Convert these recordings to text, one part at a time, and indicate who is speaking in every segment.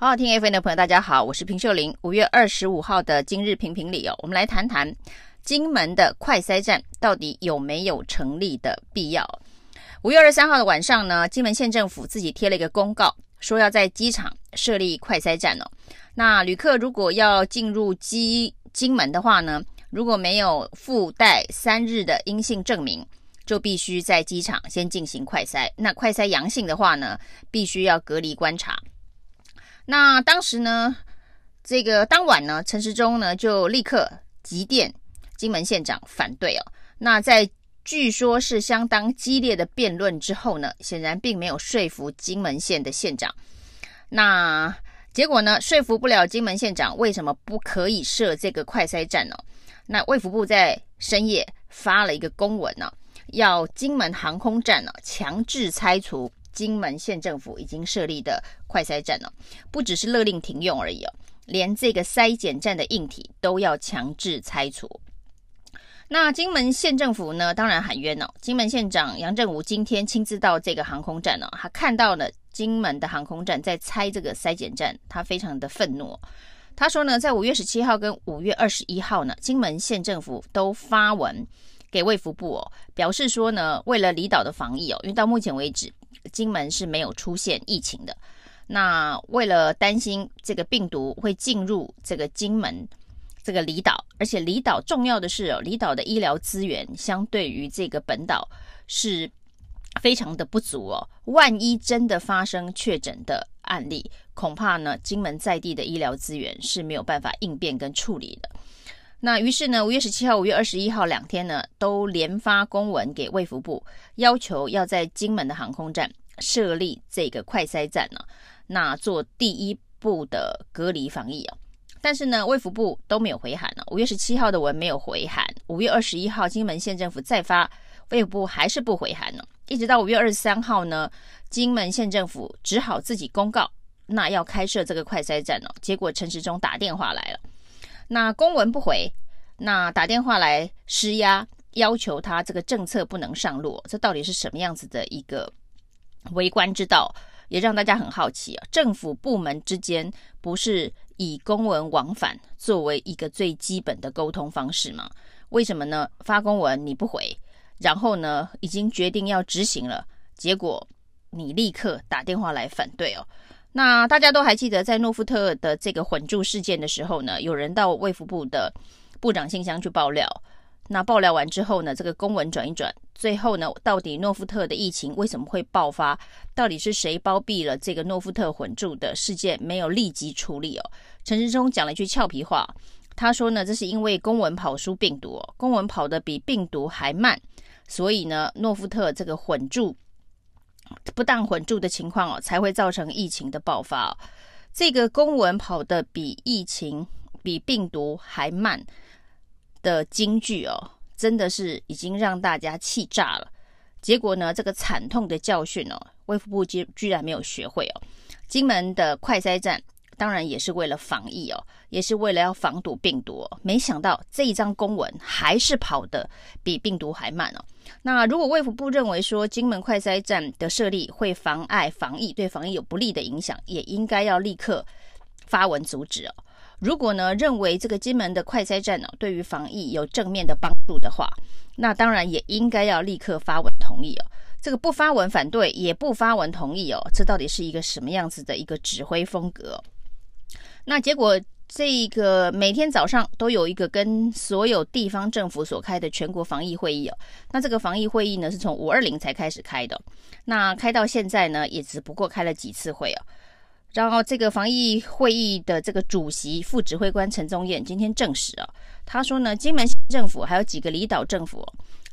Speaker 1: 好好听 FM 的朋友，大家好，我是平秀玲。五月二十五号的今日评评理哦，我们来谈谈金门的快筛站到底有没有成立的必要。五月二十三号的晚上呢，金门县政府自己贴了一个公告，说要在机场设立快筛站哦。那旅客如果要进入机金门的话呢，如果没有附带三日的阴性证明，就必须在机场先进行快筛。那快筛阳性的话呢，必须要隔离观察。那当时呢，这个当晚呢，陈时中呢就立刻急电金门县长反对哦。那在据说是相当激烈的辩论之后呢，显然并没有说服金门县的县长。那结果呢，说服不了金门县长，为什么不可以设这个快筛站呢？那卫福部在深夜发了一个公文呢，要金门航空站呢强制拆除。金门县政府已经设立的快筛站了，不只是勒令停用而已哦，连这个筛检站的硬体都要强制拆除。那金门县政府呢，当然喊冤哦。金门县长杨振武今天亲自到这个航空站哦，他看到了金门的航空站在拆这个筛检站，他非常的愤怒。他说呢，在五月十七号跟五月二十一号呢，金门县政府都发文给卫福部哦，表示说呢，为了离岛的防疫哦，因为到目前为止。金门是没有出现疫情的。那为了担心这个病毒会进入这个金门这个离岛，而且离岛重要的是哦，离岛的医疗资源相对于这个本岛是非常的不足哦。万一真的发生确诊的案例，恐怕呢，金门在地的医疗资源是没有办法应变跟处理的。那于是呢，五月十七号、五月二十一号两天呢，都连发公文给卫福部，要求要在金门的航空站设立这个快筛站呢，那做第一步的隔离防疫哦。但是呢，卫福部都没有回函呢。五月十七号的文没有回函，五月二十一号金门县政府再发，卫福部还是不回函呢。一直到五月二十三号呢，金门县政府只好自己公告，那要开设这个快筛站哦。结果陈时中打电话来了。那公文不回，那打电话来施压，要求他这个政策不能上路，这到底是什么样子的一个为官之道？也让大家很好奇啊。政府部门之间不是以公文往返作为一个最基本的沟通方式吗？为什么呢？发公文你不回，然后呢，已经决定要执行了，结果你立刻打电话来反对哦。那大家都还记得，在诺富特的这个混住事件的时候呢，有人到卫福部的部长信箱去爆料。那爆料完之后呢，这个公文转一转，最后呢，到底诺富特的疫情为什么会爆发？到底是谁包庇了这个诺富特混住的事件？没有立即处理哦。陈时中讲了一句俏皮话，他说呢，这是因为公文跑输病毒哦，公文跑得比病毒还慢，所以呢，诺富特这个混住。不当混住的情况哦，才会造成疫情的爆发哦。这个公文跑得比疫情、比病毒还慢的金句哦，真的是已经让大家气炸了。结果呢，这个惨痛的教训哦，卫福部居居然没有学会哦。金门的快筛站。当然也是为了防疫哦，也是为了要防堵病毒哦。没想到这一张公文还是跑得比病毒还慢哦。那如果卫福部认为说金门快筛站的设立会妨碍防疫，对防疫有不利的影响，也应该要立刻发文阻止哦。如果呢，认为这个金门的快筛站呢，对于防疫有正面的帮助的话，那当然也应该要立刻发文同意哦。这个不发文反对，也不发文同意哦，这到底是一个什么样子的一个指挥风格？那结果，这个每天早上都有一个跟所有地方政府所开的全国防疫会议哦。那这个防疫会议呢，是从五二零才开始开的。那开到现在呢，也只不过开了几次会哦。然后这个防疫会议的这个主席副指挥官陈宗彦今天证实哦，他说呢，金门县政府还有几个离岛政府，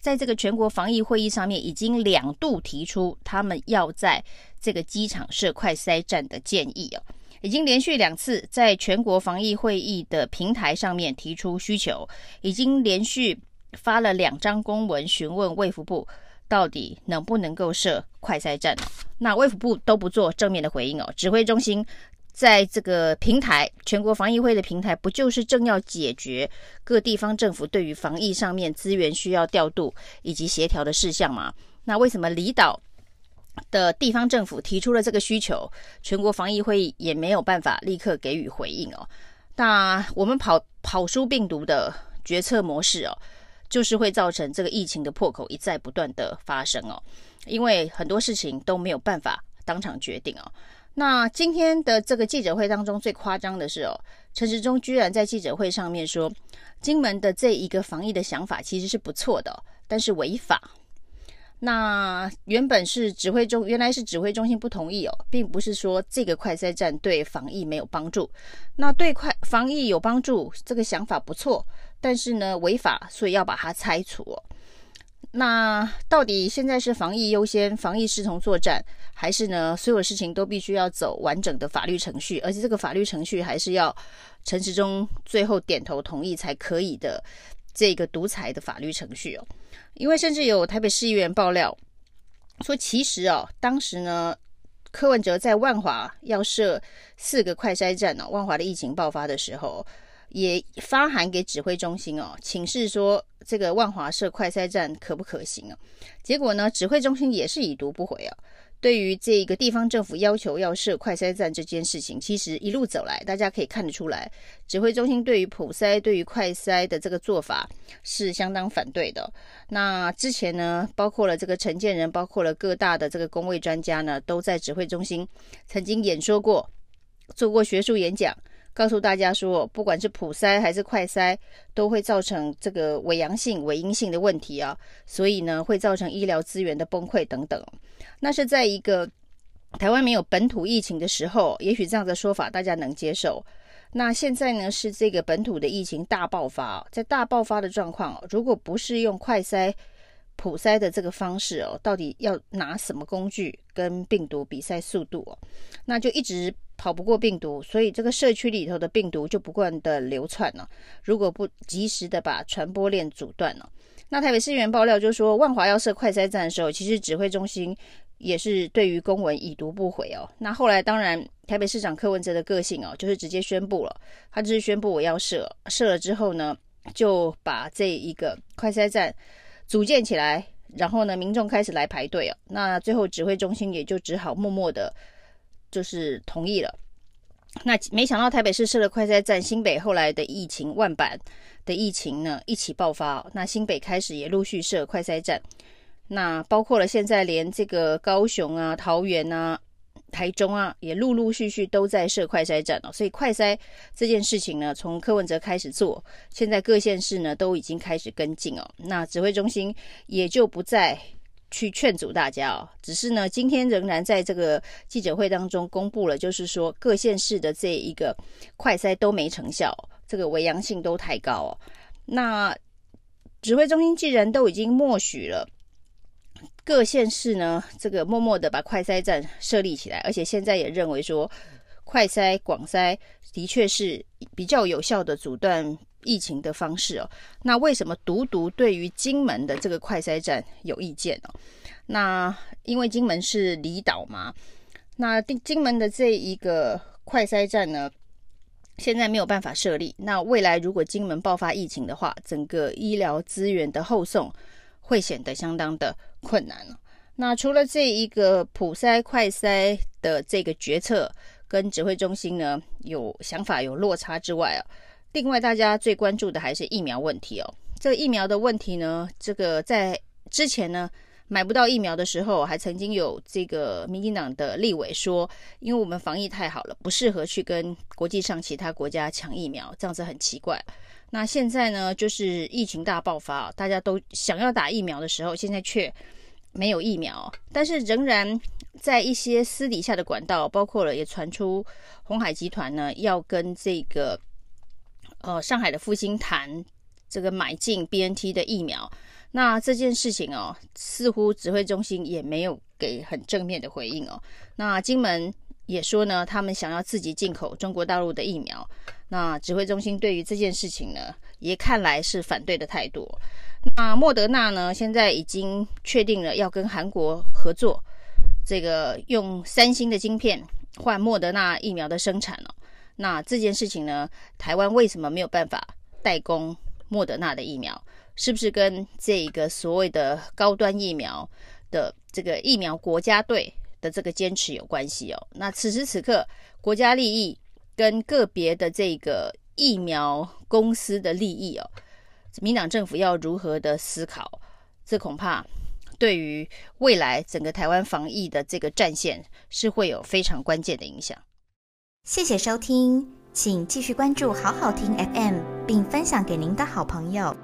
Speaker 1: 在这个全国防疫会议上面已经两度提出他们要在这个机场设快筛站的建议哦。已经连续两次在全国防疫会议的平台上面提出需求，已经连续发了两张公文询问卫福部，到底能不能够设快筛站。那卫福部都不做正面的回应哦。指挥中心在这个平台全国防疫会的平台，不就是正要解决各地方政府对于防疫上面资源需要调度以及协调的事项吗？那为什么离岛的地方政府提出了这个需求，全国防疫会议也没有办法立刻给予回应哦。那我们跑跑输病毒的决策模式哦，就是会造成这个疫情的破口一再不断的发生哦，因为很多事情都没有办法当场决定哦。那今天的这个记者会当中最夸张的是哦，陈时中居然在记者会上面说，金门的这一个防疫的想法其实是不错的，但是违法。那原本是指挥中，原来是指挥中心不同意哦，并不是说这个快筛站对防疫没有帮助。那对快防疫有帮助，这个想法不错，但是呢违法，所以要把它拆除。那到底现在是防疫优先，防疫视同作战，还是呢所有事情都必须要走完整的法律程序，而且这个法律程序还是要陈时中最后点头同意才可以的这个独裁的法律程序哦。因为甚至有台北市议员爆料说，其实哦，当时呢，柯文哲在万华要设四个快筛站哦，万华的疫情爆发的时候，也发函给指挥中心哦，请示说这个万华设快筛站可不可行啊？结果呢，指挥中心也是已读不回啊。对于这个地方政府要求要设快筛站这件事情，其实一路走来，大家可以看得出来，指挥中心对于普筛、对于快筛的这个做法是相当反对的。那之前呢，包括了这个承建人，包括了各大的这个工位专家呢，都在指挥中心曾经演说过，做过学术演讲。告诉大家说，不管是普筛还是快筛，都会造成这个伪阳性、伪阴性的问题啊，所以呢，会造成医疗资源的崩溃等等。那是在一个台湾没有本土疫情的时候，也许这样的说法大家能接受。那现在呢，是这个本土的疫情大爆发，在大爆发的状况，如果不是用快筛、普筛的这个方式哦，到底要拿什么工具跟病毒比赛速度哦？那就一直。跑不过病毒，所以这个社区里头的病毒就不断的流窜了。如果不及时的把传播链阻断了，那台北市议员爆料就说，万华要设快筛站的时候，其实指挥中心也是对于公文已读不回哦。那后来当然，台北市长柯文哲的个性哦，就是直接宣布了，他就是宣布我要设，设了之后呢，就把这一个快筛站组建起来，然后呢，民众开始来排队哦。那最后指挥中心也就只好默默的。就是同意了，那没想到台北市设了快筛站，新北后来的疫情万板的疫情呢一起爆发，那新北开始也陆续设快筛站，那包括了现在连这个高雄啊、桃园啊、台中啊，也陆陆续续都在设快筛站了。所以快筛这件事情呢，从柯文哲开始做，现在各县市呢都已经开始跟进哦，那指挥中心也就不再。去劝阻大家哦，只是呢，今天仍然在这个记者会当中公布了，就是说各县市的这一个快筛都没成效，这个伪阳性都太高哦。那指挥中心既然都已经默许了，各县市呢，这个默默的把快筛站设立起来，而且现在也认为说快筛广筛的确是比较有效的阻断。疫情的方式哦，那为什么独独对于金门的这个快筛站有意见哦？那因为金门是离岛嘛，那金门的这一个快筛站呢，现在没有办法设立。那未来如果金门爆发疫情的话，整个医疗资源的后送会显得相当的困难。那除了这一个普筛快筛的这个决策跟指挥中心呢有想法有落差之外啊。另外，大家最关注的还是疫苗问题哦。这个疫苗的问题呢，这个在之前呢买不到疫苗的时候，还曾经有这个民进党的立委说，因为我们防疫太好了，不适合去跟国际上其他国家抢疫苗，这样子很奇怪。那现在呢，就是疫情大爆发，大家都想要打疫苗的时候，现在却没有疫苗，但是仍然在一些私底下的管道，包括了也传出鸿海集团呢要跟这个。呃，上海的复星谈这个买进 BNT 的疫苗，那这件事情哦，似乎指挥中心也没有给很正面的回应哦。那金门也说呢，他们想要自己进口中国大陆的疫苗。那指挥中心对于这件事情呢，也看来是反对的态度。那莫德纳呢，现在已经确定了要跟韩国合作，这个用三星的晶片换莫德纳疫苗的生产了。那这件事情呢，台湾为什么没有办法代工莫德纳的疫苗？是不是跟这个所谓的高端疫苗的这个疫苗国家队的这个坚持有关系哦。那此时此刻，国家利益跟个别的这个疫苗公司的利益哦，民党政府要如何的思考？这恐怕对于未来整个台湾防疫的这个战线是会有非常关键的影响。
Speaker 2: 谢谢收听，请继续关注好好听 FM，并分享给您的好朋友。